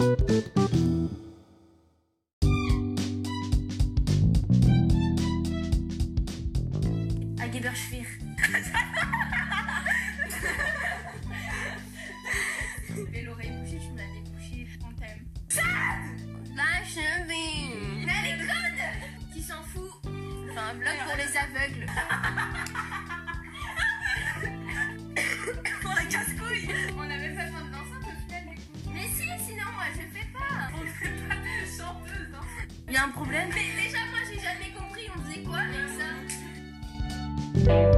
un blog pour les aveugles. Il y a un problème Mais déjà, moi, j'ai jamais compris. On faisait quoi avec ça?